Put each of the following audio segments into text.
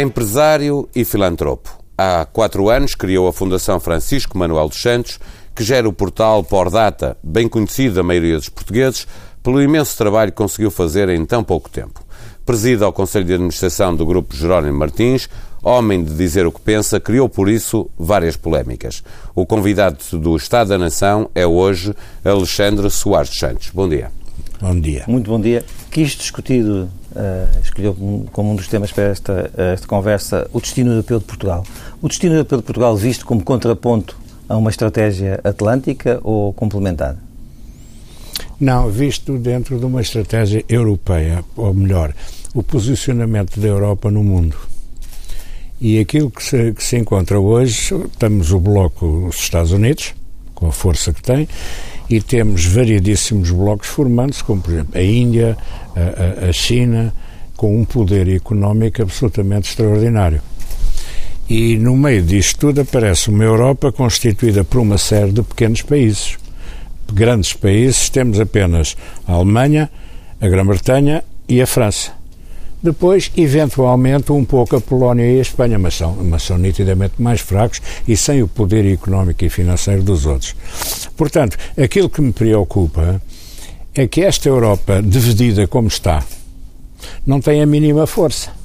Empresário e filantropo. Há quatro anos criou a Fundação Francisco Manuel dos Santos, que gera o portal Por Data, bem conhecido da maioria dos portugueses, pelo imenso trabalho que conseguiu fazer em tão pouco tempo. Preside ao Conselho de Administração do Grupo Jerónimo Martins, homem de dizer o que pensa, criou por isso várias polémicas. O convidado do Estado da Nação é hoje Alexandre Soares Santos. Bom dia. Bom dia. Muito bom dia. Quis discutir, uh, escolheu como um dos temas para esta, esta conversa, o destino europeu de Portugal. O destino europeu de Portugal visto como contraponto a uma estratégia atlântica ou complementar? Não, visto dentro de uma estratégia europeia, ou melhor, o posicionamento da Europa no mundo. E aquilo que se, que se encontra hoje, temos o bloco dos Estados Unidos, com a força que tem, e temos variedíssimos blocos formando-se, como por exemplo a Índia, a, a, a China, com um poder económico absolutamente extraordinário. E no meio disto tudo aparece uma Europa constituída por uma série de pequenos países. Grandes países, temos apenas a Alemanha, a Grã-Bretanha e a França. Depois, eventualmente, um pouco a Polónia e a Espanha, mas são, mas são nitidamente mais fracos e sem o poder económico e financeiro dos outros. Portanto, aquilo que me preocupa é que esta Europa, dividida como está, não tem a mínima força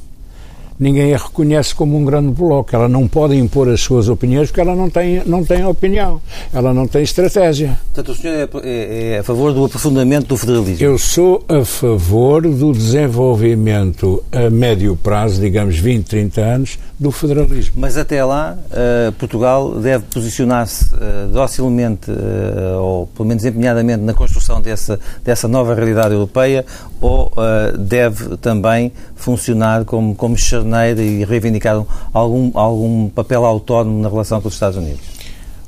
ninguém a reconhece como um grande bloco. Ela não pode impor as suas opiniões porque ela não tem, não tem opinião, ela não tem estratégia. Portanto, o senhor é, é, é a favor do aprofundamento do federalismo? Eu sou a favor do desenvolvimento a médio prazo, digamos 20, 30 anos, do federalismo. Mas até lá, uh, Portugal deve posicionar-se uh, docilmente, uh, ou pelo menos empenhadamente, na construção dessa, dessa nova realidade europeia, ou deve também funcionar como, como charneira e reivindicar algum, algum papel autónomo na relação com os Estados Unidos?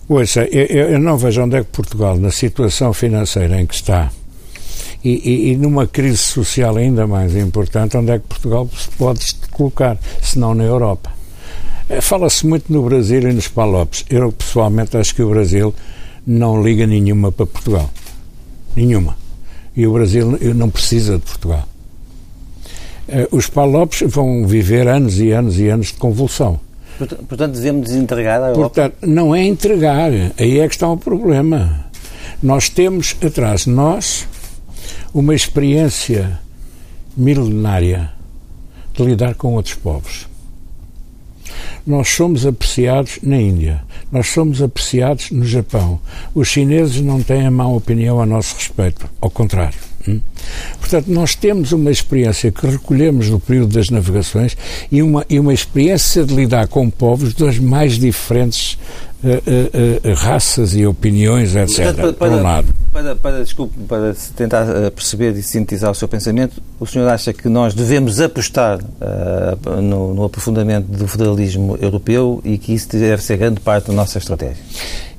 Ouça, eu, eu não vejo onde é que Portugal, na situação financeira em que está, e, e, e, numa crise social ainda mais importante, onde é que Portugal se pode colocar, se não na Europa. Eh, fala-se muito no Brasil e nos Palopes. Eu, pessoalmente, acho que o Brasil não liga nenhuma para Portugal. Nenhuma. E o Brasil não precisa de Portugal. Eh, os Palopes vão viver anos e anos e anos de convulsão. Portanto, devemos desentregar a Europa? Portanto, não é entregar. Aí é que está o problema. Nós temos atrás de nós uma experiência milenária de lidar com outros povos. Nós somos apreciados na Índia, nós somos apreciados no Japão. Os chineses não têm a má opinião a nosso respeito, ao contrário. Hum? Portanto, nós temos uma experiência que recolhemos no período das navegações e uma, e uma experiência de lidar com povos das mais diferentes uh, uh, raças e opiniões, etc. Para, para, por um lado. Para, para, desculpe, para tentar perceber e sintetizar o seu pensamento, o senhor acha que nós devemos apostar no, no aprofundamento do federalismo europeu e que isso deve ser grande parte da nossa estratégia?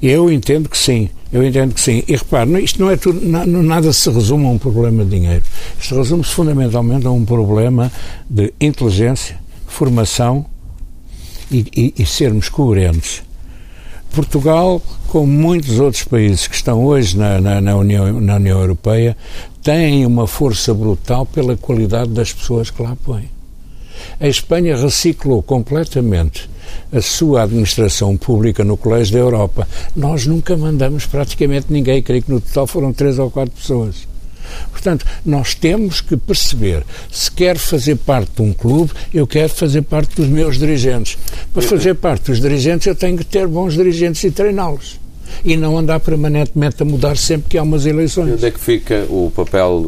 Eu entendo que sim. Eu entendo que sim. E repare, isto não é tudo, nada se resume a um problema de dinheiro. Isto resume-se fundamentalmente a um problema de inteligência, formação e, e, e sermos coerentes. Portugal, como muitos outros países que estão hoje na, na, na, União, na União Europeia, tem uma força brutal pela qualidade das pessoas que lá põem. A Espanha reciclou completamente a sua administração pública no Colégio da Europa. Nós nunca mandamos praticamente ninguém, creio que no total foram três ou quatro pessoas. Portanto, nós temos que perceber se quer fazer parte de um clube, eu quero fazer parte dos meus dirigentes. Para fazer parte dos dirigentes, eu tenho que ter bons dirigentes e treiná-los e não andar permanentemente a mudar sempre que há umas eleições. E onde é que fica o papel,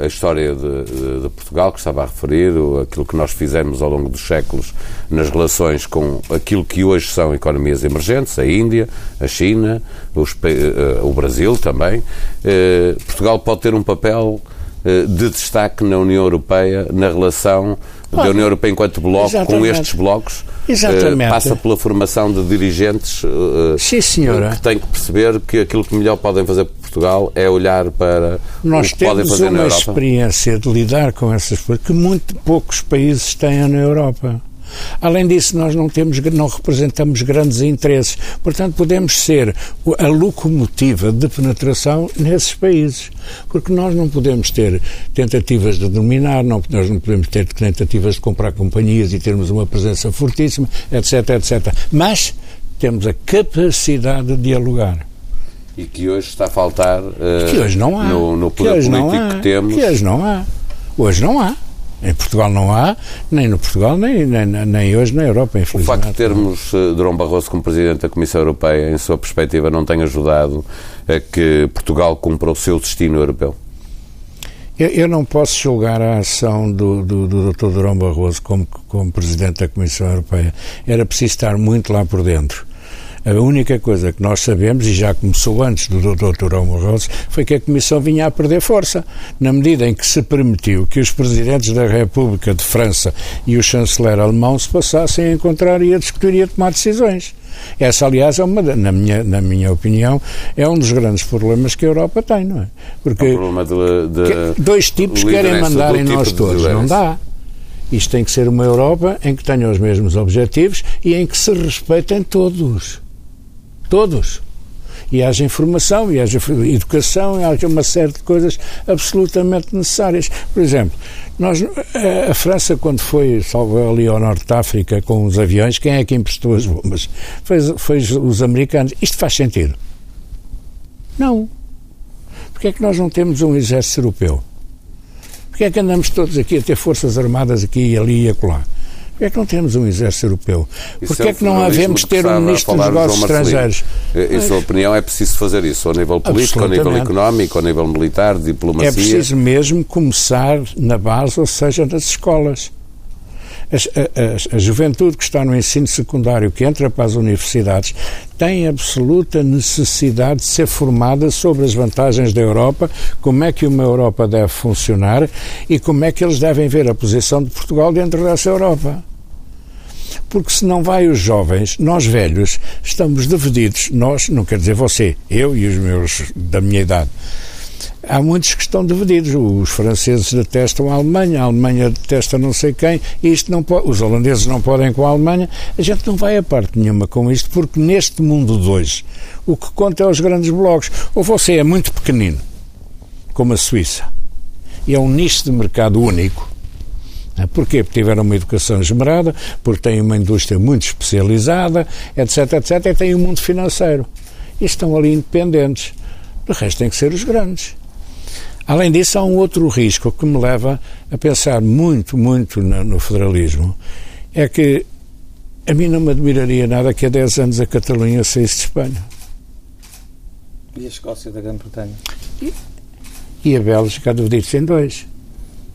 eh, a história de, de, Portugal, que estava a referir, aquilo que nós fizemos ao longo dos séculos nas relações com aquilo que hoje são economias emergentes, a Índia, a China, os, eh, o Brasil também. Eh, Portugal pode ter um papel de destaque na União Europeia, na relação da União Europeia enquanto bloco Exatamente. com estes blocos Exatamente. Uh, passa pela formação de dirigentes uh, Sim, senhora. que têm que perceber que aquilo que melhor podem fazer por Portugal é olhar para Nós o que podem fazer na Europa. Nós temos uma experiência de lidar com essas coisas que muito poucos países têm na Europa. Além disso, nós não temos, não representamos grandes interesses. Portanto, podemos ser a locomotiva de penetração nesses países. Porque nós não podemos ter tentativas de dominar, não, nós não podemos ter tentativas de comprar companhias e termos uma presença fortíssima, etc, etc. Mas temos a capacidade de dialogar. E que hoje está a faltar uh, que hoje não há. no, no poder político que temos. Que hoje não há. Hoje não há. Em Portugal não há, nem no Portugal, nem, nem, nem hoje na Europa, infelizmente. O facto de termos uh, Durão Barroso como Presidente da Comissão Europeia, em sua perspectiva, não tem ajudado a que Portugal cumpra o seu destino europeu? Eu, eu não posso julgar a ação do, do, do Dr. Durão Barroso como, como Presidente da Comissão Europeia. Era preciso estar muito lá por dentro. A única coisa que nós sabemos, e já começou antes do Dr. Rose, foi que a Comissão vinha a perder força, na medida em que se permitiu que os presidentes da República de França e o chanceler alemão se passassem a encontrar e a discutir e a tomar decisões. Essa, aliás, é uma, na, minha, na minha opinião, é um dos grandes problemas que a Europa tem, não é? Porque é um de, de dois tipos querem mandar em tipo nós todos, não dá. Isto tem que ser uma Europa em que tenham os mesmos objetivos e em que se respeitem todos. Todos. E haja informação, e haja educação, e haja uma série de coisas absolutamente necessárias. Por exemplo, nós, a França, quando foi, salvo ali ao Norte de África com os aviões, quem é que emprestou as bombas? Foi, foi os americanos. Isto faz sentido? Não. Porquê é que nós não temos um exército europeu? Porquê é que andamos todos aqui a ter forças armadas aqui, ali e acolá? Porquê é que não temos um exército europeu? Porquê é que não havemos ter um ministro dos negócios estrangeiros? Em sua opinião, é preciso fazer isso, ao nível político, ao nível económico, ao nível militar, diplomacia? É preciso mesmo começar na base, ou seja, nas escolas. A, a, a, juventude que está no ensino secundário, que entra para as universidades, tem absoluta necessidade de ser formada sobre as vantagens da Europa, como é que uma Europa deve funcionar e como é que eles devem ver a posição de Portugal dentro dessa Europa porque se não vai os jovens, nós velhos estamos divididos, nós, não quer dizer você, eu e os meus da minha idade, há muitos que estão divididos. Os franceses detestam a Alemanha, a Alemanha detesta não sei quem, isto não pode, os holandeses não podem com a Alemanha. A gente não vai a parte nenhuma com isto, porque neste mundo de hoje o que conta é os grandes blocos. Ou você é muito pequenino, como a Suíça, e é um nicho de mercado único. Porquê? Porque tiveram uma educação esmerada, porque têm uma indústria muito especializada, etc, etc, e têm um mundo financeiro. E estão ali independentes. O resto tem que ser os grandes. Além disso, há um outro risco que me leva a pensar muito, muito no federalismo. É que a mim não me admiraria nada que há 10 anos a Catalunha saísse de Espanha. E a Escócia da Grã-Bretanha? E, e, a Bélgica a dividir-se em dois.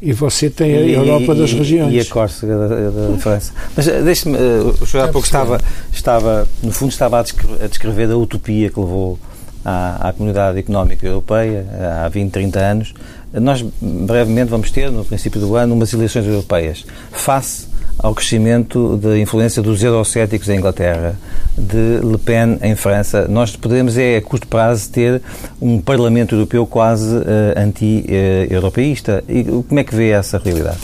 E você tem a e, Europa das regiões. E a Córcega da, da França. Mas eh, deixe-me, uh, o senhor há pouco estava, estava, no fundo, estava a descrever, a descrever a utopia que levou à, à Comunidade Económica Europeia há 20, 30 anos. Nós brevemente vamos ter, no princípio do ano, umas eleições europeias. Face ao crescimento da influência dos eurocéticos em Inglaterra, de Le Pen em França, nós poderemos, é, a curto prazo, ter um Parlamento Europeu quase uh, anti-europeísta. E como é que vê essa realidade?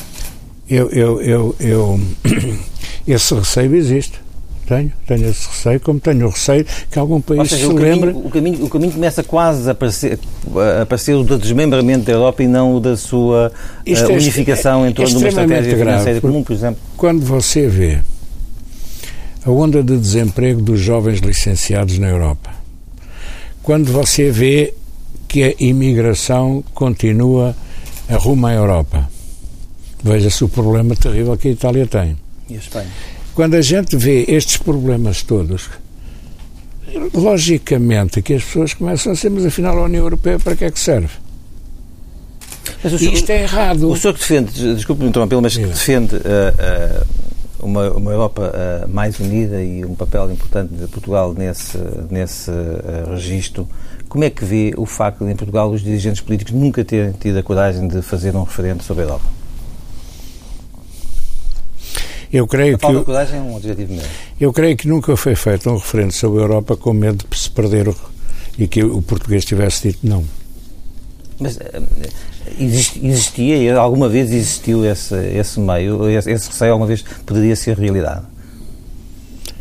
Eu, eu, eu, eu esse receio existe. Tenho, tenho esse receio, como tenho o receio que algum país seja, se o lembre... Caminho, o, caminho, o caminho começa quase a aparecer, a aparecer o do desmembramento da Europa e não o da sua uh, unificação é, em torno de uma estratégia financeira comum, por exemplo. Quando você vê a onda de desemprego dos jovens licenciados na Europa, quando você vê que a imigração continua a rumo à Europa, veja-se o problema terrível que a Itália tem. E a Espanha? Quando a gente vê estes problemas todos, logicamente que as pessoas começam a ser, mas afinal a União Europeia para que é que serve? Mas senhor, isto é errado. O senhor que defende, desculpe-me interrompê-lo, mas que defende uh, uh, uma, uma Europa uh, mais unida e um papel importante de Portugal nesse, nesse registro, como é que vê o facto de em Portugal os dirigentes políticos nunca terem tido a coragem de fazer um referendo sobre a Europa? Eu creio que. é um objetivo mesmo. Eu creio que nunca foi feito um referendo sobre a Europa com medo de se perder o, e que o português tivesse dito não. Mas eh, existia, alguma vez existiu esse, esse meio, esse, esse receio alguma vez poderia ser realidade?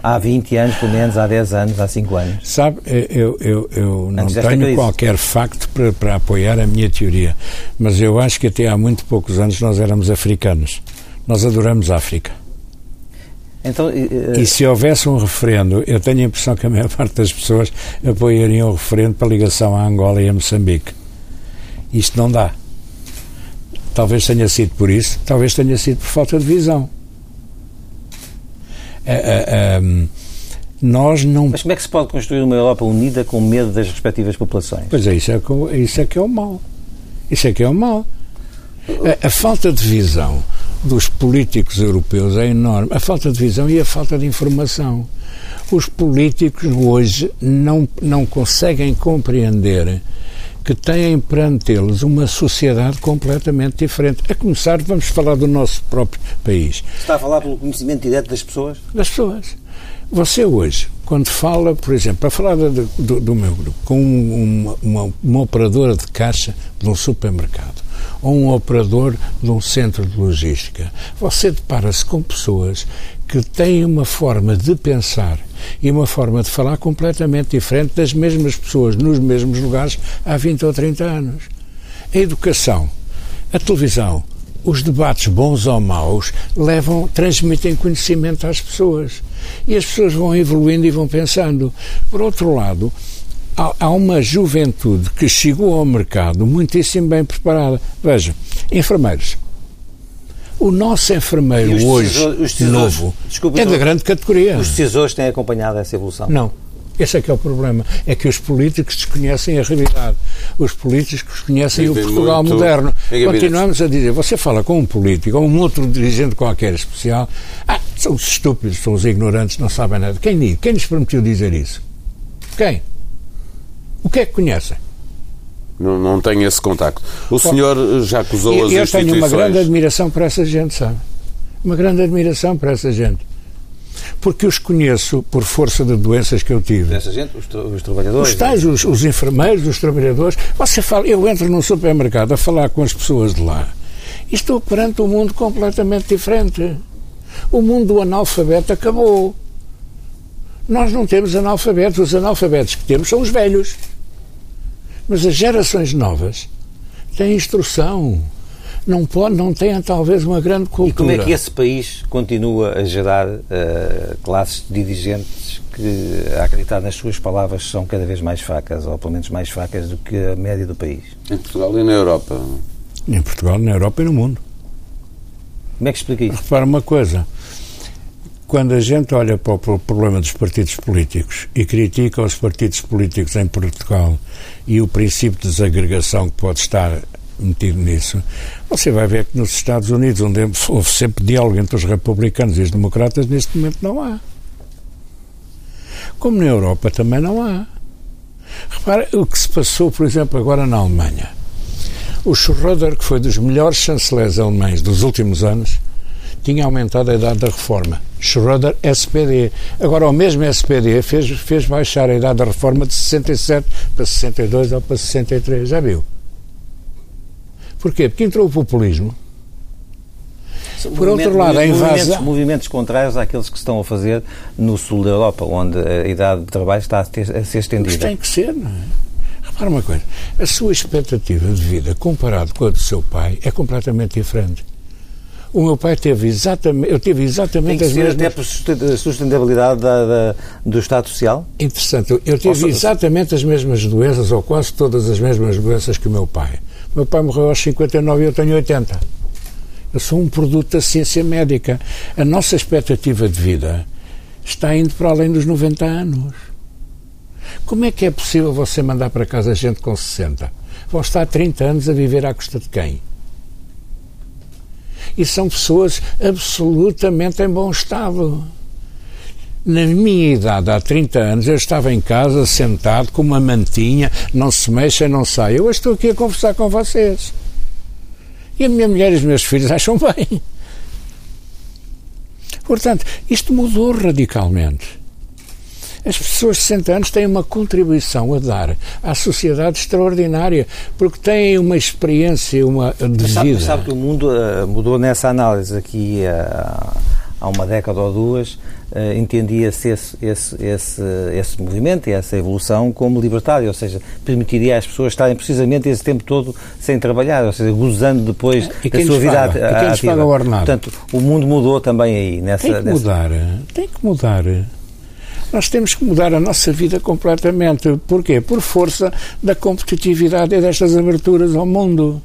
Há 20 anos, pelo menos, há 10 anos, há 5 anos. Sabe, eu, eu, eu não tenho qualquer facto para, para apoiar a minha teoria, mas eu acho que até há muito poucos anos nós éramos africanos. Nós adoramos a África. Então, uh... E se houvesse um referendo, eu tenho a impressão que a maior parte das pessoas apoiariam o referendo para a ligação à Angola e a Moçambique. Isto não dá. Talvez tenha sido por isso, talvez tenha sido por falta de visão. Uh, nós não... Mas como é que se pode construir uma Europa unida com medo das respectivas populações? Pois é, isso é, isso é que é o mal. Isso é que é o mal. A, a falta de visão dos políticos europeus é enorme. A falta de visão e a falta de informação. Os políticos hoje não, não conseguem compreender que têm perante eles uma sociedade completamente diferente. A começar, vamos falar do nosso próprio país. Está a falar pelo conhecimento direto das pessoas? Das pessoas. Você hoje, quando fala, por exemplo, para falar do, do, do meu grupo, com uma, uma, uma operadora de caixa de um supermercado, ou um operador de um centro de logística, você depara-se com pessoas que têm uma forma de pensar e uma forma de falar completamente diferente das mesmas pessoas nos mesmos lugares há 20 ou 30 anos. A educação, a televisão, os debates bons ou maus levam, transmitem conhecimento às pessoas. E as pessoas vão evoluindo e vão pensando. Por outro lado, há, uma juventude que chegou ao mercado muitíssimo bem preparada. Veja, enfermeiros. O nosso enfermeiro hoje, novo, Desculpa, é da grande categoria. Os decisores têm acompanhado essa evolução? Não. Esse é que é o problema. É que os políticos desconhecem a realidade. Os políticos conhecem o Portugal moderno. Continuamos a dizer, você fala com um político ou um outro dirigente qualquer especial, ah, são os estúpidos, são os ignorantes, não sabem nada. Quem, quem lhes permitiu dizer isso? Quem? O que é que conhecem? Não, não tenho esse contacto. O senhor já acusou eu, as eu instituições... Eu tenho uma grande admiração para essa gente, sabe? Uma grande admiração para essa gente porque os conheço por força de doenças que eu tive. Essa gente, os, os trabalhadores? Os tais, os, os, enfermeiros, os trabalhadores. Você fala, eu entro num supermercado a falar com as pessoas de lá e estou perante um mundo completamente diferente. O mundo do analfabeto acabou. Nós não temos analfabetos. Os analfabetos que temos são os velhos. Mas as gerações novas têm instrução não, pode, não têm talvez uma grande cultura. E como é que esse país continua a gerar uh, classes dirigentes que, a acreditar nas suas palavras, são cada vez mais fracas, ou pelo menos mais fracas do que a média do país? Em Portugal e na Europa? Em Portugal, na Europa e no mundo. Como é que explica isso? Repara uma coisa. Quando a gente olha para o problema dos partidos políticos e critica os partidos políticos em Portugal e o princípio de desagregação que pode estar metido nisso, você vai ver que nos Estados Unidos, onde houve sempre diálogo entre os republicanos e os democratas, neste momento não há. Como na Europa também não há. Repara o que se passou, por exemplo, agora na Alemanha. O Schröder, que foi dos melhores chanceleres alemães dos últimos anos, tinha aumentado a idade da reforma. Schröder, SPD. Agora, o mesmo SPD fez, fez baixar a idade da reforma de 67 para 62 ou para 63. Já viu? Porquê? Porque entrou o populismo. Por outro lado, a invasão... Movimentos, movimentos, contrários àqueles que estão a fazer no sul da Europa, onde a idade de trabalho está a, ter, a ser estendida. Mas tem que ser, não é? Repara uma coisa, a sua expectativa de vida comparado com a do seu pai é completamente diferente. O meu pai teve exatamente, eu tive exatamente Tem que as mesmas... até a sustentabilidade da, da, do Estado Social? Interessante. Eu tive exatamente as mesmas doenças, ou quase todas as mesmas doenças que o meu pai. Meu pai morreu aos 59 e eu tenho 80. Eu sou um produto da ciência médica. A nossa expectativa de vida está indo para além dos 90 anos. Como é que é possível você mandar para casa gente com 60? Vão estar 30 anos a viver à custa de quem? E são pessoas absolutamente em bom estado. Na minha idade, há 30 anos, eu estava em casa, sentado, com uma mantinha, não se mexa, não sai. Eu estou aqui a conversar com vocês. E a minha mulher e os meus filhos acham bem. Portanto, isto mudou radicalmente. As pessoas de 60 anos têm uma contribuição a dar à sociedade extraordinária, porque têm uma experiência uma de sabe, vida. Sabe que o mundo uh, mudou nessa análise aqui uh, há uma década ou duas, uh, entendia-se esse, esse, esse, esse movimento e essa evolução como libertário, ou seja, permitiria às pessoas estarem precisamente esse tempo todo sem trabalhar, ou seja, gozando depois da sua vida paga? E quem lhes paga o ordenado? Portanto, o mundo mudou também aí. Nessa, tem que nessa... mudar, tem que mudar. Nós temos que mudar a nossa vida completamente. Porquê? Por força da competitividade e destas aberturas ao mundo.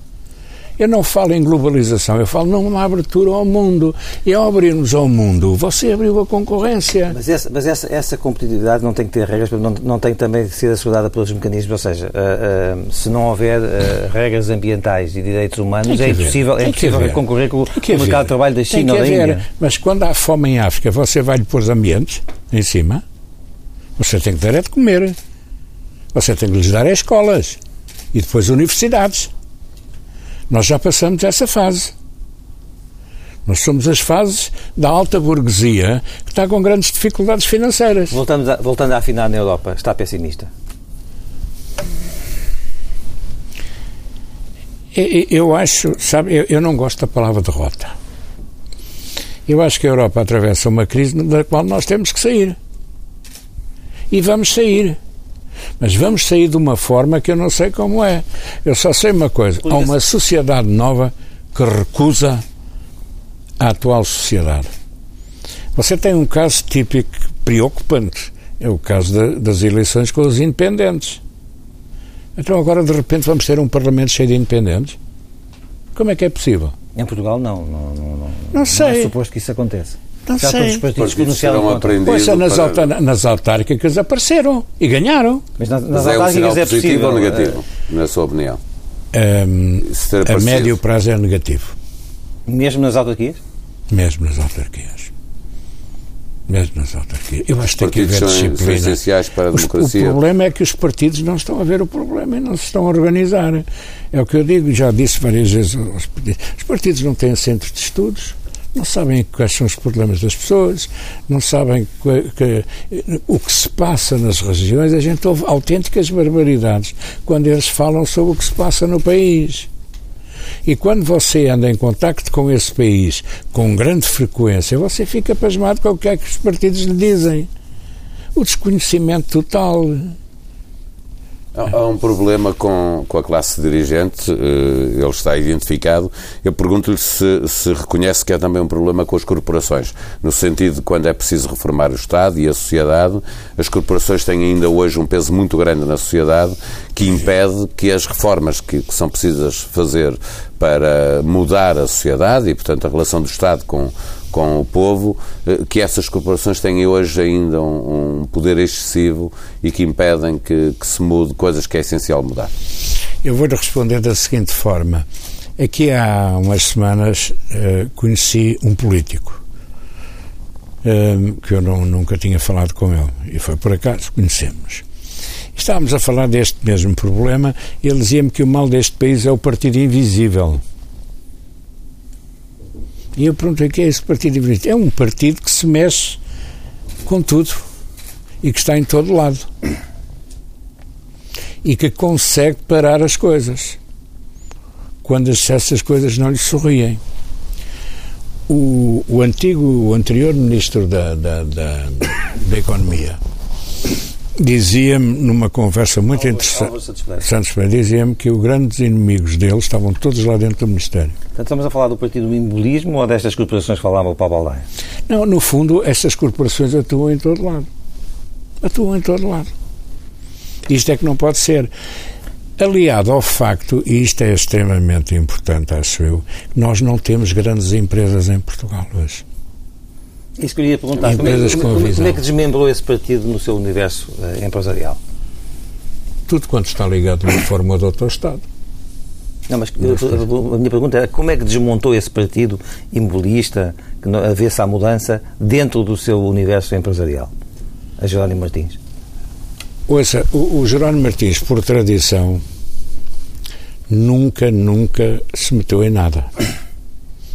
Eu não falo em globalização, eu falo numa abertura ao mundo. E ao abrirmos ao mundo, você abriu a concorrência. Mas essa, mas essa, essa competitividade não tem que ter regras, não, não tem também que ser assegurada pelos mecanismos. Ou seja, uh, uh, se não houver uh, regras ambientais e direitos humanos, é impossível, é impossível concorrer com, com o mercado de trabalho da China ou da Índia. Mas quando há fome em África, você vai lhe pôr ambientes em cima? Você tem que dar é de comer. Você tem que lhes dar é escolas. E depois universidades. Nós já passamos essa fase. Nós somos as fases da alta burguesia que está com grandes dificuldades financeiras. Voltamos a, voltando a afinar na Europa, está pessimista? Eu acho, sabe, eu, eu não gosto da palavra derrota. Eu acho que a Europa atravessa uma crise da qual nós temos que sair. E vamos sair. Mas vamos sair de uma forma que eu não sei como é. Eu só sei uma coisa: há uma sociedade nova que recusa a atual sociedade. Você tem um caso típico preocupante. É o caso de, das eleições com os independentes. Então agora de repente vamos ter um Parlamento cheio de independentes? Como é que é possível? Em Portugal não. Não, não, não, não sei. Não é suposto que isso aconteça. Não Já sei. todos os partidos pronunciaram aprendido Pois, nas, para... nas autárquicas apareceram e ganharam. Mas nas, nas Mas é um sinal autárquicas é positivo possível. ou negativo, na sua opinião? Um, ter a médio prazo é negativo. Mesmo nas autarquias? Mesmo nas autarquias. Mesmo nas autarquias. Eu acho que tem que haver disciplina. essenciais para a Os- democracia. O problema é que os partidos não estão a ver o problema e não se estão a organizar. É o que eu digo, já disse várias vezes aos partidos. Os partidos não têm centros de estudos, não sabem quais são os problemas das pessoas, não sabem que- que- o que se passa nas regiões. A gente ouve autênticas barbaridades quando eles falam sobre o que se passa no país. E quando você anda em contacto com esse país com grande frequência, você fica pasmado com o que é que os partidos lhe dizem. O desconhecimento total. Há há um problema com, com a classe dirigente, eh, ele está identificado. Eu pergunto-lhe se, se reconhece que é também um problema com as corporações, no sentido de quando é preciso reformar o Estado e a sociedade, as corporações têm ainda hoje um peso muito grande na sociedade que impede que as reformas que, que são precisas fazer para mudar a sociedade e, portanto, a relação do Estado com, com o povo, eh, que essas corporações têm hoje ainda um, um poder excessivo e que impedem que, que se mude coisas que é essencial mudar. Eu vou-lhe responder da seguinte forma. Aqui há umas semanas eh, conheci um político eh, que eu não- nunca tinha falado com ele e foi por acaso conhecemos. Estávamos a falar deste mesmo problema e ele dizia-me que o mal deste país é o partido invisível. E eu perguntei o que é esse partido invisível? É um partido que se mexe com tudo e que está em todo lado e que consegue parar as coisas quando as- essas coisas não lhe sorriem. O, o antigo, o anterior ministro da, da, da, da Economia dizia-me numa conversa muito interessante, Santos Pereira. Dizia-me que os grandes inimigos dele estavam todos lá dentro do Ministério. Portanto, estamos a falar do partido immobilismo ou destas corporações que falava o Paulo Baldaia? Não, no fundo, essas corporações atuam em todo lado. Atuam em todo lado. Isto é que não pode ser. Aliado ao facto, e isto é extremamente importante, acho eu, nós não temos grandes empresas em Portugal hoje. Isso que eu ia perguntar. Como é, como- como é que desmembrou esse partido no seu universo eh, empresarial? Tudo quanto está ligado a uma forma ou de outro ao Estado. Não, mas eu- a minha pergunta era como é que desmontou esse partido immobilista, que avesse à mudança, dentro do seu universo empresarial? A Jerónimo Martins. Ouça, o, o Jerónimo Martins, por tradição, nunca, nunca se meteu em nada.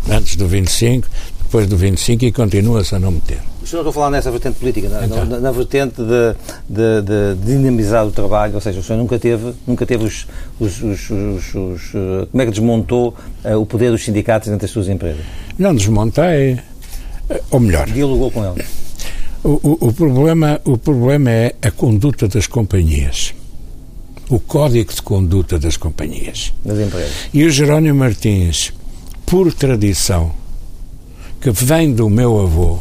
Antes do 25, depois do 25 e continua-se a não meter. O senhor a falar nessa vertente política, na, então. na, na vertente de, de, de, dinamizar o trabalho, ou seja, o senhor nunca teve, nunca teve os, os, os, os como é que desmontou uh, o poder dos sindicatos dentro das suas empresas? Não desmontei, ou melhor... Dialogou com eles? O, o, o, problema, o problema é a conduta das companhias. O código de conduta das companhias. Das empresas. E o Jerónimo Martins, por tradição, que vem do meu avô,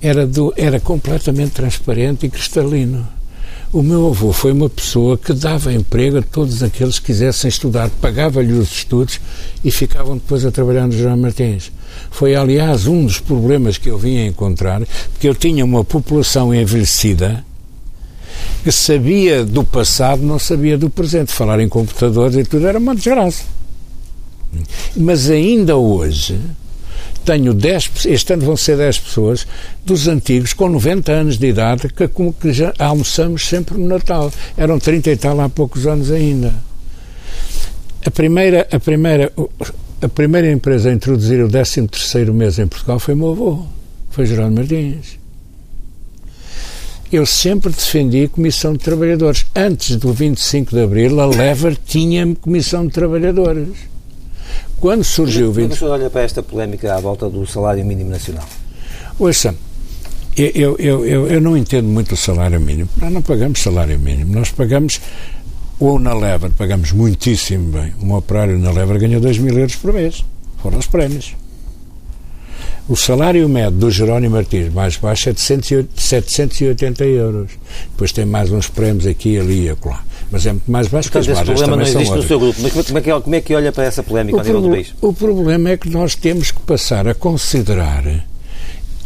era, do, era completamente transparente e cristalino. O meu avô foi uma pessoa que dava emprego a todos aqueles que quisessem estudar, pagava-lhe os estudos e ficavam depois a trabalhar no Jerónimo Martins. Foi, aliás, um dos problemas que eu vim a encontrar, porque eu tinha uma população envelhecida que sabia do passado, não sabia do presente. Falar em computadores e tudo era uma desgraça. Mas ainda hoje, tenho 10, este ano vão ser 10 pessoas dos antigos com 90 anos de idade que, que já almoçamos sempre no Natal. Eram 30 e tal há poucos anos ainda. A primeira, a primeira, a primeira empresa a introduzir o 13 terceiro mês em Portugal foi meu avô, foi Geraldo Martins. Eu sempre defendi a Comissão de Trabalhadores. Antes do 25 de Abril, a Lever tinha Comissão de Trabalhadores quando surgiu o 20... Como é o senhor olha para esta polémica à volta do salário mínimo nacional? Ouça, eu, eu, eu, eu não entendo muito o salário mínimo. Nós não pagamos salário mínimo. Nós pagamos, ou na Lever, pagamos muitíssimo bem. Um operário na Lever ganha 2 mil euros por mês. Foram os prémios. O salário médio do Jerónimo Martins mais baixo é de 780 euros. Depois tem mais uns prémios aqui, ali e acolá mas é muito mais baixo Portanto, que as esse problema não existe no seu grupo. Mas como é, que, como é que olha para essa polémica a nível do país? O problema é que nós temos que passar a considerar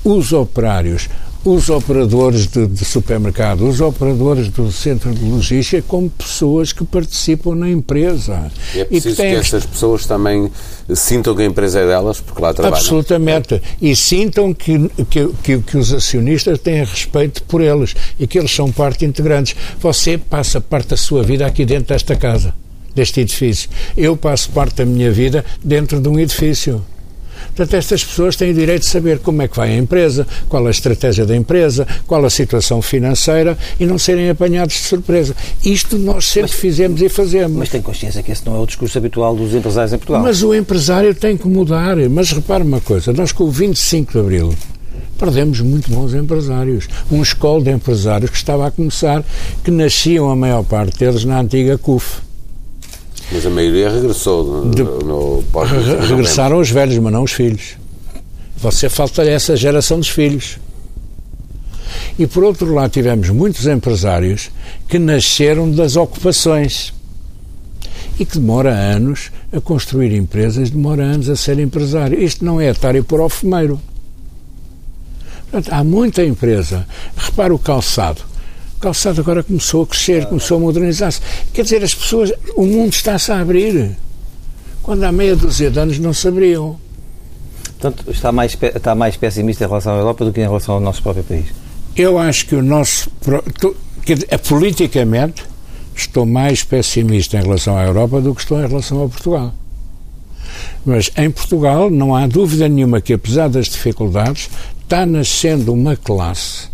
os operários, os operadores de, de, supermercado, os operadores do centro de logística como pessoas que participam na empresa. E é preciso e que, que essas pessoas também sintam que a empresa é delas, porque lá trabalham. Absolutamente. E sintam que, que, que, que os acionistas têm respeito por eles e que eles são parte integrantes. Você passa parte da sua vida aqui dentro desta casa, deste edifício. Eu passo parte da minha vida dentro de um edifício. Portanto, estas pessoas têm o direito de saber como é que vai a empresa, qual a estratégia da empresa, qual a situação financeira e não serem apanhados de surpresa. Isto nós sempre mas, fizemos e fazemos. Mas tem consciência que esse não é o discurso habitual dos empresários em Portugal. Mas o empresário tem que mudar. Mas repare uma coisa, nós com o 25 de Abril perdemos muito bons empresários. Um escola de empresários que estava a começar, que nasciam a maior parte deles na antiga CUF. Mas a maioria regressou no, de, no Regressaram os velhos, mas não os filhos. Você falta-lhe essa geração dos filhos. E por outro lado, tivemos muitos empresários que nasceram das ocupações e que demora anos a construir empresas, demora anos a ser empresário. Isto não é atário para o fumeiro. Portanto, há muita empresa. Repara o calçado calçado agora começou a crescer, começou a modernizar-se. Quer dizer, as pessoas, o mundo está-se a abrir. Quando há meia dúzia de anos não se abriam. Portanto, está mais, está mais pessimista em relação à Europa do que em relação ao nosso próprio país? Eu acho que o nosso. Que, politicamente, estou mais pessimista em relação à Europa do que estou em relação a Portugal. Mas em Portugal não há dúvida nenhuma que, apesar das dificuldades, está nascendo uma classe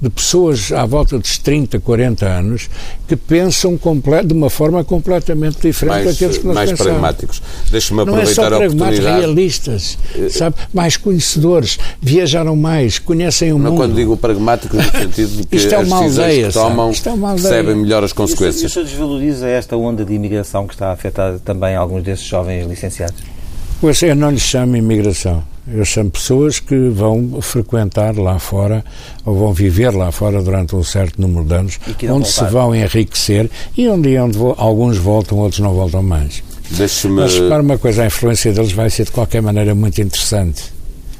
de pessoas à volta dos 30, 40 anos que pensam de uma forma completamente diferente mais, daqueles que nós mais pensamos. pragmáticos. Deixe-me aproveitar Não é só pragmáticos, realistas, sabe? Mais conhecedores, viajaram mais, conhecem o Não mundo. quando digo pragmáticos no sentido de que Isto é as decisões aldeia, que tomam é percebem melhor as consequências. E o senhor desvaloriza esta onda de imigração que está a afetar também alguns desses jovens licenciados? Pois eu não lhe chamo imigração. Eu chamo pessoas que vão frequentar lá fora ou vão viver lá fora durante um certo número de anos, onde voltar. se vão enriquecer e onde, onde alguns voltam, outros não voltam mais. Mas repara uma coisa, a influência deles vai ser de qualquer maneira muito interessante.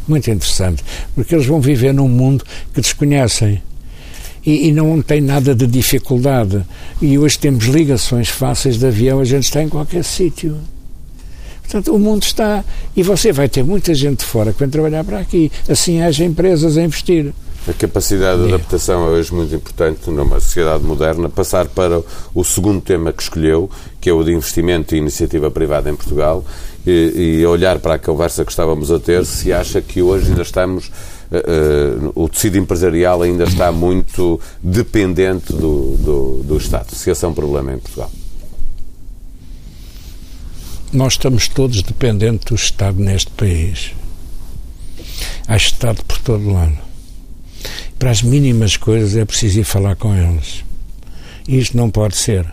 Muito interessante. Porque eles vão viver num mundo que desconhecem. E, e, não tem nada de dificuldade. E hoje temos ligações fáceis de avião, a gente está em qualquer sítio. Portanto, o mundo está. E você vai ter muita gente de fora que vem trabalhar para aqui. Assim haja empresas a investir. A capacidade de adaptação é hoje muito importante numa sociedade moderna. Passar para o segundo tema que escolheu, que é o de investimento e iniciativa privada em Portugal, e, e olhar para a conversa que estávamos a ter, se acha que hoje ainda estamos Uh, o tecido empresarial ainda está muito dependente do, do, do, Estado, se esse é um problema em Portugal. Nós estamos todos dependentes do Estado neste país. Há Estado por todo lado. Para as mínimas coisas é preciso ir falar com eles. Isto não pode ser.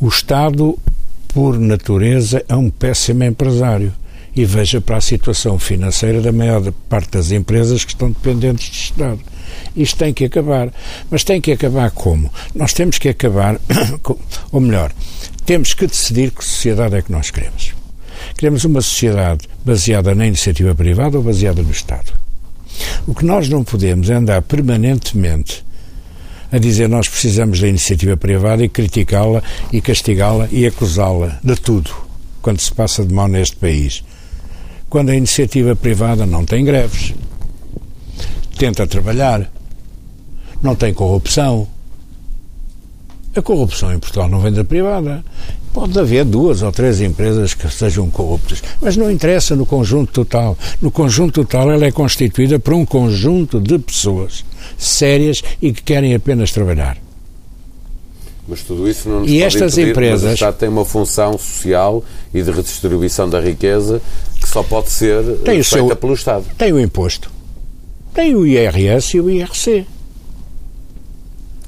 O Estado, por natureza, é um péssimo empresário e veja para a situação financeira da maior parte das empresas que estão dependentes do Estado. Isto tem que acabar. Mas tem que acabar como? Nós temos que acabar, ou melhor, temos que decidir que sociedade é que nós queremos. Queremos uma sociedade baseada na iniciativa privada ou baseada no Estado. O que nós não podemos é andar permanentemente a dizer nós precisamos da iniciativa privada e criticá-la e castigá-la e acusá-la de tudo quando se passa de mal neste país quando a iniciativa privada não tem greves, tenta trabalhar, não tem corrupção. A corrupção em Portugal não vem da privada. Pode haver duas ou três empresas que sejam corruptas, mas não interessa no conjunto total. No conjunto total, ela é constituída por um conjunto de pessoas sérias e que querem apenas trabalhar. Mas tudo isso não nos e estas impedir, empresas mas o Estado tem uma função social e de redistribuição da riqueza que só pode ser feita seu, pelo Estado. Tem o imposto. Tem o IRS e o IRC.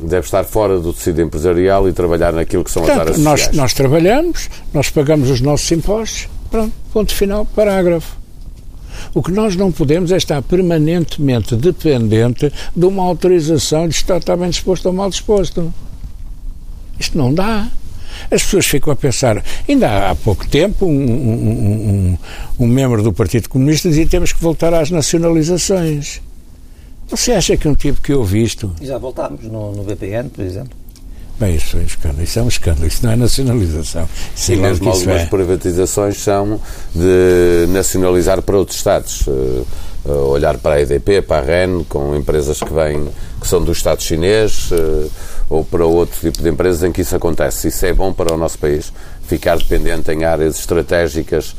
Deve estar fora do tecido empresarial e trabalhar naquilo que são Portanto, as áreas nós, sociais. Nós trabalhamos, nós pagamos os nossos impostos, pronto, ponto final, parágrafo. O que nós não podemos é estar permanentemente dependente de uma autorização de estar, estar bem disposto ou mal disposto. Isto não dá. As pessoas ficam a pensar. Ainda há pouco tempo, um, um, um, um membro do Partido Comunista dizia que temos que voltar às nacionalizações. Você acha que um tipo que ouve isto. E já voltámos no, no BPN, por exemplo. Bem, isso é um escândalo. Isso é um escândalo. Isso não é nacionalização. Sim, mesmo algumas é. privatizações são de nacionalizar para outros Estados. Uh, olhar para a EDP, para a REN, com empresas que vêm, que são do Estado chinês. Uh, ou para outro tipo de empresas em que isso acontece. Isso é bom para o nosso país, ficar dependente em áreas estratégicas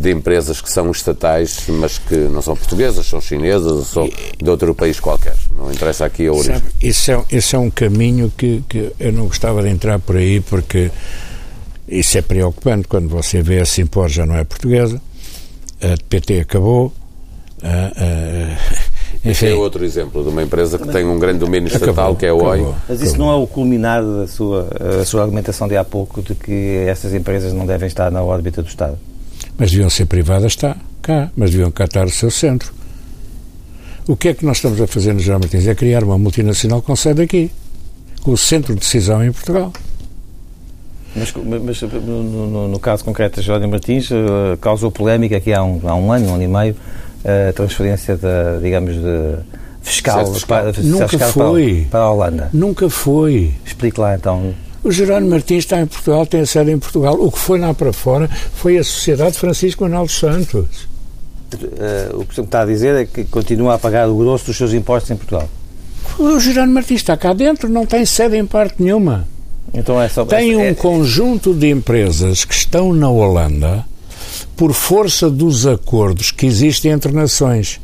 de empresas que são estatais, mas que não são portuguesas, são chinesas ou são de outro país qualquer. Não interessa aqui a origem. Isso é, isso é um caminho que, que eu não gostava de entrar por aí, porque isso é preocupante quando você vê a Simpor já não é portuguesa, a PT acabou, a, a enfim. É outro exemplo de uma empresa que tem um grande domínio estatal, acabou, que é o OI. Mas isso não é o culminado da sua, a sua argumentação de há pouco de que essas empresas não devem estar na órbita do Estado? Mas deviam ser privadas, está cá, mas deviam catar o seu centro. O que é que nós estamos a fazer no João Martins? É criar uma multinacional com sede aqui, com o centro de decisão em Portugal. Mas, mas no, no, no, caso concreto de Jorge Martins, uh, causou polémica aqui há um, há um ano, um ano e meio, a transferência, da, digamos, de fiscal, para, Nunca fiscal foi. Para, para, a Holanda. Nunca foi. Explique lá então. O Jerónimo Martins está em Portugal, tem a sede em Portugal. O que foi lá para fora foi a Sociedade Francisco Manuel Santos. Uh, o que está a dizer é que continua a pagar o grosso dos seus impostos em Portugal. O Jerónimo Martins está cá dentro, não tem sede em parte nenhuma. Então é só, tem é, um é, conjunto de empresas que estão na Holanda por força dos acordos que existem entre nações.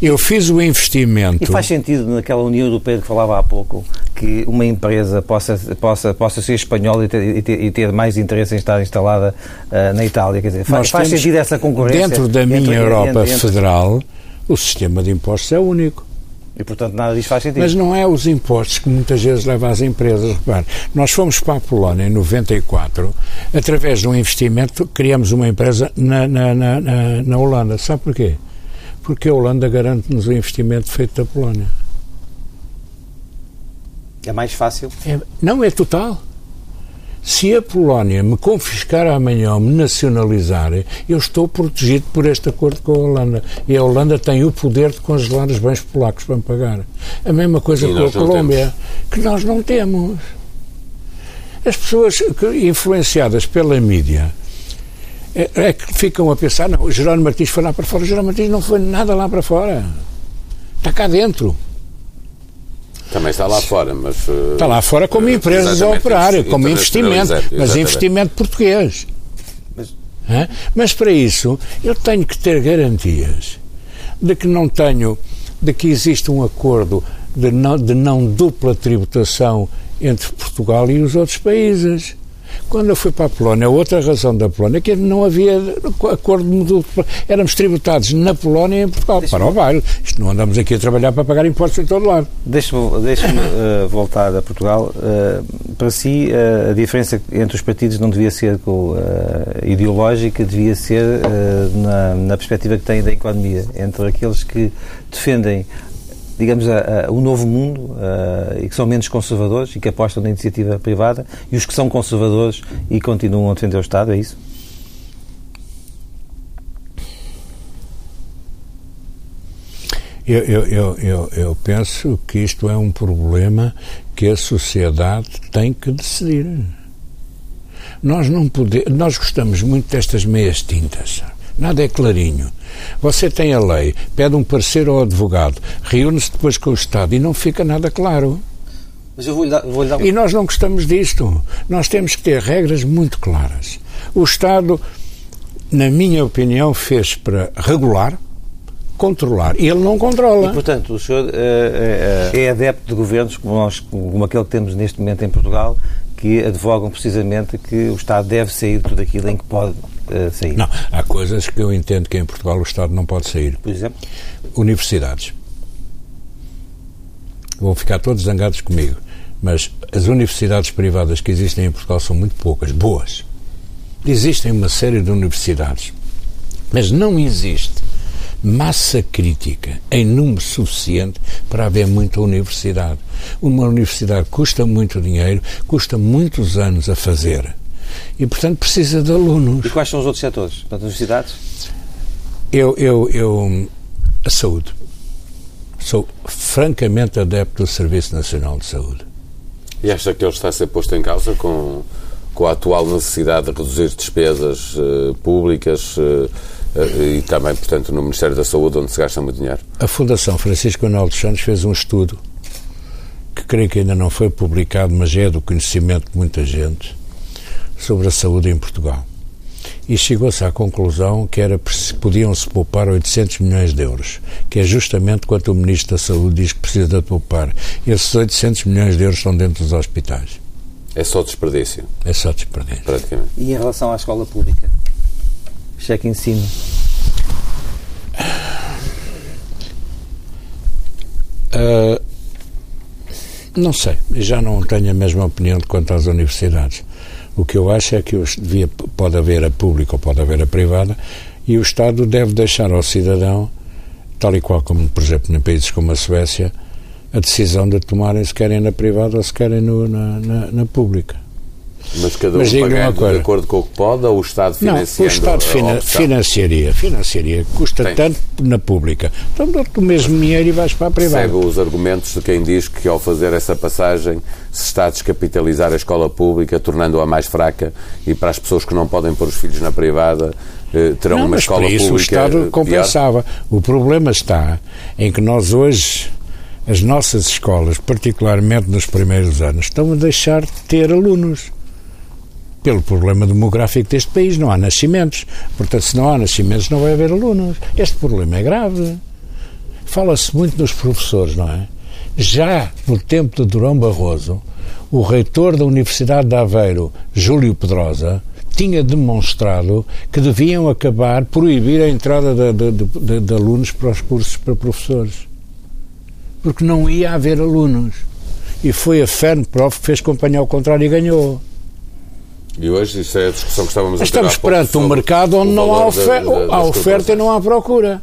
Eu fiz o investimento. E faz sentido naquela União Europeia que falava há pouco que uma empresa possa, possa, possa ser espanhola e ter, e ter, e ter mais interesse em estar instalada uh, na Itália? Quer dizer, faz, faz sentido essa concorrência? Dentro da minha entre, Europa entre, entre, Federal, o sistema de impostos é único. E, portanto, nada disso faz sentido. Mas não é os impostos que muitas vezes levam às empresas. Repare, nós fomos para a Polónia em 94, através de um investimento, criamos uma empresa na, na, na, na, na Holanda. Sabe porquê? Porque a Holanda garante-nos o investimento feito da Polónia. É mais fácil? É, não, é total. Se a Polónia me confiscar amanhã ou me nacionalizar, eu estou protegido por este acordo com a Holanda. E a Holanda tem o poder de congelar os bens polacos para me pagar. A mesma coisa e com a Colômbia, que nós não temos. As pessoas influenciadas pela mídia é, é, que ficam a pensar, não, o Jerónimo Martins foi lá para fora. O Jerónimo Martins não foi nada lá para fora. Está cá dentro. Também está lá fora, mas. Uh, está lá fora como uh, empresas a operar, como investimento, mas investimento português. Mas... mas para isso eu tenho que ter garantias de que não tenho, de que existe um acordo de não, de não dupla tributação entre Portugal e os outros países. Quando eu fui para a Polónia, outra razão da Polónia é que não havia acordo de Éramos tributados na Polónia e em Portugal. Para o baile. Isto não andamos aqui a trabalhar para pagar impostos em todo lado. Deixe-me deixe uh, voltar a Portugal. Uh, para si, uh, a diferença entre os partidos não devia ser com, ideológica, devia ser na, na perspectiva que têm da economia. Entre aqueles que defendem digamos, a, a, o novo mundo e que são menos conservadores e que apostam na iniciativa privada e os que são conservadores e continuam a defender o Estado, é isso? Eu, eu, eu, eu penso que isto é um problema que a sociedade tem que decidir. Nós não podemos, nós gostamos muito destas meias tintas. Nada é clarinho. Você tem a lei, pede um parecer ao advogado, reúne-se depois com o Estado e não fica nada claro. Mas eu vou-lhe dar, vou dar... E nós não gostamos disto. Nós temos que ter regras muito claras. O Estado, na minha opinião, fez para regular, controlar. E ele não controla. E, portanto, o senhor é, é, é adepto de governos como, nós, como aquele que temos neste momento em Portugal, que advogam precisamente que o Estado deve sair de tudo aquilo em que pode uh, sair. Não, há coisas que eu entendo que em Portugal o Estado não pode sair. Por exemplo? Universidades. Vão ficar todos zangados comigo, mas as universidades privadas que existem em Portugal são muito poucas, boas. Existem uma série de universidades, mas não existe massa crítica em número suficiente para haver muita universidade. Uma universidade custa muito dinheiro, custa muitos anos a fazer e, portanto, precisa de alunos. E quais são os outros setores das universidades? Eu, eu, eu, a saúde. Sou francamente adepto do Serviço Nacional de Saúde. E acha que ele está a ser posto em causa com, com a atual necessidade de reduzir despesas uh, públicas uh, uh, e também, portanto, no Ministério da Saúde, onde se gasta muito dinheiro? A Fundação Francisco Manuel dos Santos fez um estudo que creio que ainda não foi publicado, mas é do conhecimento de muita gente, sobre a saúde em Portugal. E chegou-se à conclusão que era podiam-se poupar 800 milhões de euros, que é justamente quanto o Ministro da Saúde diz que precisa de poupar. Esses 800 milhões de euros estão dentro dos hospitais. É só desperdício? É só desperdício. Praticamente. E em relação à escola pública? Cheque em cima. Uh, não sei, já não tenho a mesma opinião quanto às universidades. O que eu acho é que devia, pode haver a pública ou pode haver a privada e o Estado deve deixar ao cidadão, tal e qual como, por exemplo, em países como a Suécia, a decisão de tomarem se querem na privada ou se querem no, na, na, na pública. Mas cada um Mas pagando de acordo com o que pode ou o Estado financiando? Não, o Estado fina financiaria, financiaria. Custa Tem. tanto na pública. Então dou-te o mesmo dinheiro e vais para a privada. Segue os argumentos de quem diz que ao fazer essa passagem se está a descapitalizar a escola pública, tornando-a mais fraca e para as pessoas que não podem pôr os filhos na privada eh, terão não, uma escola isso pública. O Estado compensava. Pior. O problema está em que nós hoje as nossas escolas, particularmente nos primeiros anos, estão a deixar de ter alunos pelo problema demográfico deste país, não há nascimentos. Portanto, se não há nascimentos, não vai haver alunos. Este problema é grave. Fala-se muito nos professores, não é? Já no tempo de Durão Barroso, o reitor da Universidade de Aveiro, Júlio Pedrosa, tinha demonstrado que deviam acabar, proibir a entrada de, de, de, de alunos para os cursos para professores. Porque não ia haver alunos. E foi a FERNPROF que fez companhia ao contrário e ganhou. E hoje isso é a discussão que estávamos a ter Estamos perante um mercado onde não há, ofer da, da, há oferta e não há procura.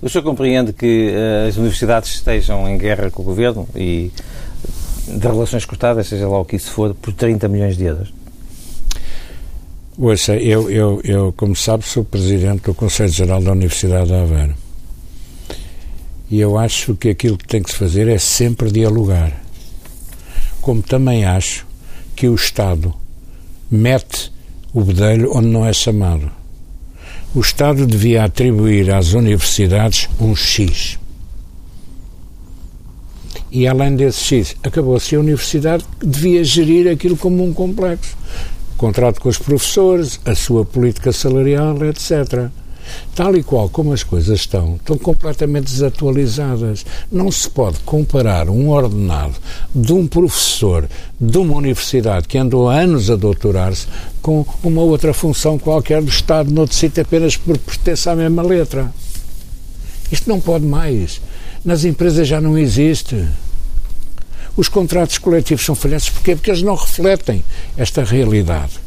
O senhor compreende que uh, as universidades estejam em guerra com o governo e de relações cortadas, seja lá o que isso for, por 30 milhões de euros? Ouça, eu, eu, eu, como sabe, sou presidente do Conselho Geral da Universidade de Aveiro. E eu acho que aquilo que tem que se fazer é sempre dialogar. Como também acho que o Estado mete o bedelho onde não é chamado. O Estado devia atribuir às universidades um X. E além desse X, acabou-se a universidade devia gerir aquilo como um complexo. contrato com os professores, a sua política salarial, etc. Tal e qual como as coisas estão, estão completamente desatualizadas. Não se pode comparar um ordenado de um professor de uma universidade que andou anos a doutorar-se com uma outra função qualquer do Estado noutro sítio apenas por pertencer à mesma letra. Isto não pode mais. Nas empresas já não existe. Os contratos coletivos são falhantes porquê? Porque eles não refletem esta realidade.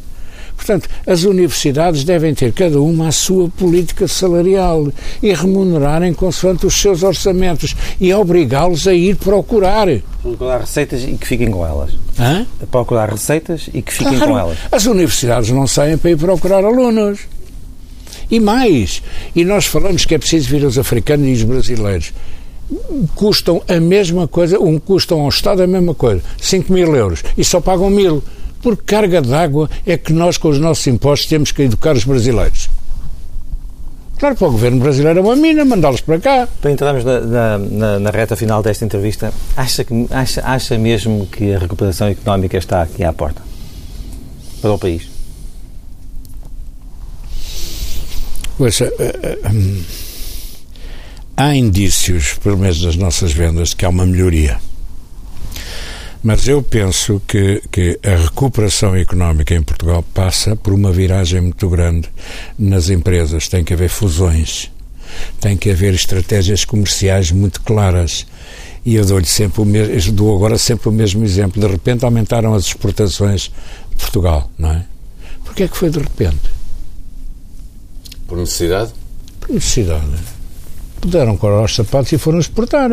Portanto, as universidades devem ter cada uma a sua política salarial e remunerarem consoante os seus orçamentos e obrigá-los a ir procurar. Procurar receitas e que fiquem com elas. Hã? Procurar receitas e que fiquem claro, com elas. As universidades não saem para ir procurar alunos. E mais, e nós falamos que é preciso vir os africanos e os brasileiros custam a mesma coisa, um custam ao Estado a mesma coisa, 5 mil euros, e só pagam mil. Por carga d'água é que nós, com os nossos impostos, temos que educar os brasileiros? Claro, para o governo brasileiro é uma mina, mandá-los para cá. Para entrarmos na, na, na, na, reta final desta entrevista, acha, que, acha, acha mesmo que a recuperação económica está aqui à porta? Para o país? Poxa, uh, uh, um, há indícios, pelo menos das nossas vendas, de que há uma melhoria. Mas eu penso que, que a recuperação económica em Portugal passa por uma viragem muito grande nas empresas. Tem que haver fusões, tem que haver estratégias comerciais muito claras. E eu dou-lhe sempre o mesmo, dou agora sempre o mesmo exemplo. De repente aumentaram as exportações de Portugal, não é? Porquê é que foi de repente? Por necessidade? Por necessidade. Puderam colar os sapatos e foram exportar.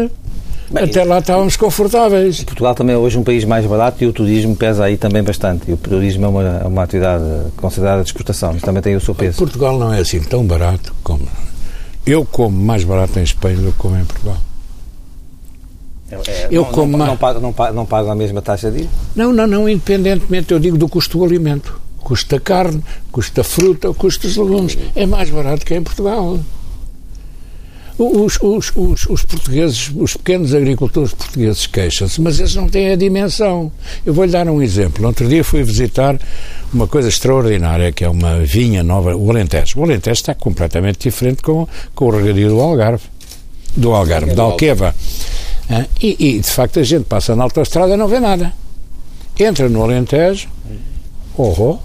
Bem, Até lá estávamos confortáveis. Portugal também é hoje um país mais barato e o turismo pesa aí também bastante. E o turismo é uma, é uma atividade considerada de exportação, mas também tem o seu peso. Portugal não é assim tão barato como. Eu como mais barato em Espanha do que como em Portugal. É, é, eu não, como não, não, pago, não, pago, não pago a mesma taxa de Não, não, não, independentemente, eu digo do custo do alimento. Custa carne, custa fruta, custa os legumes. É mais barato que em Portugal. Os, os, os, os, portugueses, os pequenos agricultores portugueses queixam-se, mas eles não têm a dimensão. Eu vou-lhe dar um exemplo. Outro dia fui visitar uma coisa extraordinária, que é uma vinha nova, o Alentejo. O Alentejo está completamente diferente com, com o regadio do Algarve, do Algarve, da Alqueva. Ah, e, e, de facto, a gente passa na autoestrada e não vê nada. Entra no Alentejo, oh, oh,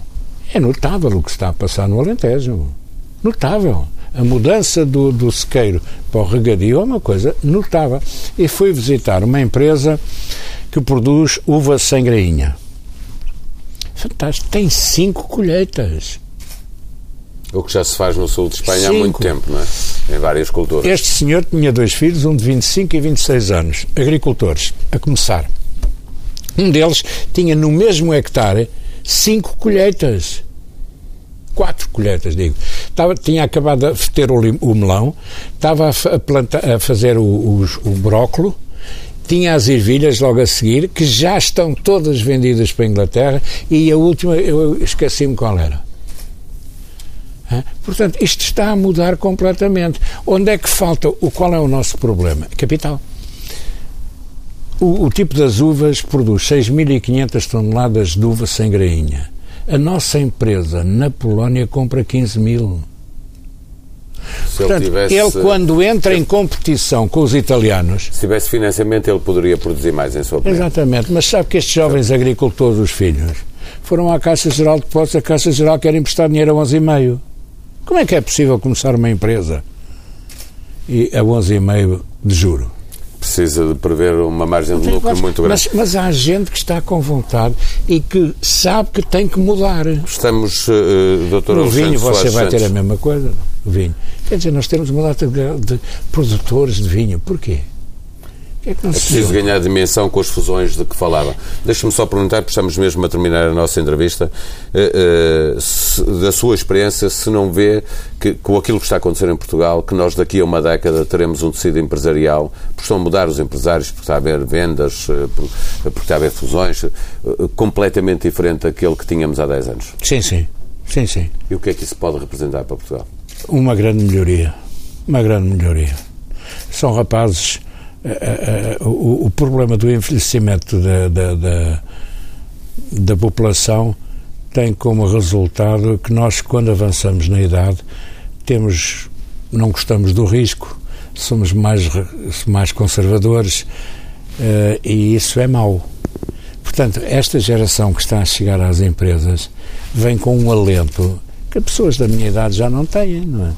é notável o que está a passar no Alentejo. Notável a mudança do, do sequeiro para o regadio é uma coisa notável. E fui visitar uma empresa que produz uva sem grainha. Fantástico. Tem cinco colheitas. O que já se faz no sul de Espanha cinco. há muito tempo, não é? Em várias culturas. Este senhor tinha dois filhos, um de 25 e 26 anos, agricultores, a começar. Um deles tinha no mesmo hectare cinco colheitas quatro colheitas, digo. Estava, tinha acabado de ter o, o melão, estava a, planta, a fazer o, o, o brócolo, tinha as ervilhas logo a seguir, que já estão todas vendidas para a Inglaterra, e a última, eu esqueci-me qual era. Portanto, isto está a mudar completamente. Onde é que falta? O qual é o nosso problema? Capital. O, o tipo das uvas produz 6.500 toneladas de uva sem grainha. A nossa empresa na Polónia compra 15 mil. Se Portanto, ele, tivesse, ele, quando entra em competição com os italianos. Se tivesse financiamento, ele poderia produzir mais em sua opinião. Exatamente, mas sabe que estes jovens agricultores, os filhos, foram à Caixa Geral de Depósitos, a Caixa Geral quer emprestar dinheiro a 11,5. Como é que é possível começar uma empresa e a 11,5 de juro? Precisa de prever uma margem de lucro muito grande. Mas, mas, há gente que está com vontade e que sabe que tem que mudar. Estamos, uh, doutor No vinho você vai ter a mesma coisa, o vinho. Quer dizer, nós temos uma data de, de produtores de vinho. Porquê? É, que é preciso ganhar dimensão com as fusões de que falava. Deixe-me só perguntar, porque estamos mesmo a terminar a nossa entrevista, uh, uh, se, da sua experiência, se não vê que com aquilo que está a acontecer em Portugal, que nós daqui a uma década teremos um tecido empresarial, porque estão a mudar os empresários, porque está a haver vendas, uh, porque está a haver fusões, completamente diferente daquele que tínhamos há 10 anos. Sim, sim. Sim, sim. E o que é que isso pode representar para Portugal? Uma grande melhoria. Uma grande melhoria. São rapazes uh, uh, o, o, problema do envelhecimento da, da, da, da população tem como resultado que nós, quando avançamos na idade, temos, não gostamos do risco, somos mais, mais conservadores uh, e isso é mau. Portanto, esta geração que está a chegar às empresas vem com um alento que pessoas da minha idade já não têm, não é?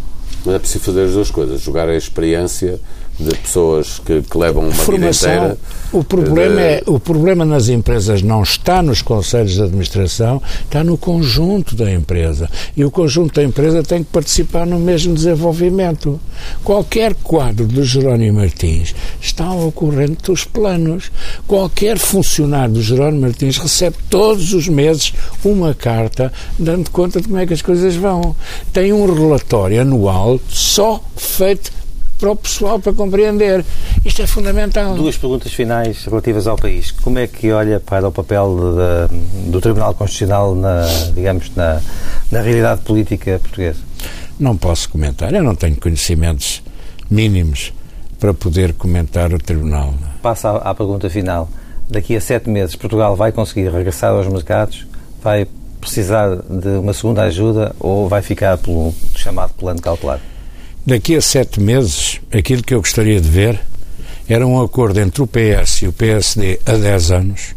Mas é preciso fazer as duas coisas, jogar a experiência de pessoas que, que levam uma Formação, vida inteira. O problema, de... é, o problema nas empresas não está nos conselhos de administração, está no conjunto da empresa. E o conjunto da empresa tem que participar no mesmo desenvolvimento. Qualquer quadro do Jerónimo Martins está ao corrente dos planos. Qualquer funcionário do Jerónimo Martins recebe todos os meses uma carta dando conta de como é que as coisas vão. Tem um relatório anual só feito para o pessoal para compreender. Isto é fundamental. Duas perguntas finais relativas ao país. Como é que olha para o papel de, do Tribunal Constitucional na, digamos, na, na realidade política portuguesa? Não posso comentar. Eu não tenho conhecimentos mínimos para poder comentar o Tribunal. Passa à, à pergunta final. Daqui a sete meses, Portugal vai conseguir regressar aos mercados? Vai precisar de uma segunda ajuda ou vai ficar pelo chamado plano cautelar? Daqui a sete meses, aquilo que eu gostaria de ver era um acordo entre o PS e o PSD há dez anos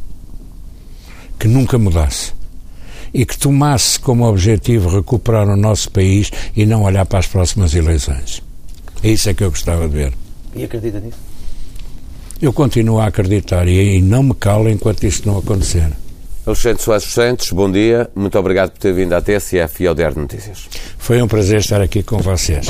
que nunca mudasse e que tomasse como objetivo recuperar o nosso país e não olhar para as próximas eleições. É isso é que eu gostava de ver. E acredita nisso? Eu continuo a acreditar e, não me calo enquanto isto não acontecer. Alexandre Soares Santos, bom dia. Muito obrigado por ter vindo à TSF e ao de Notícias. Foi um prazer estar aqui com vocês.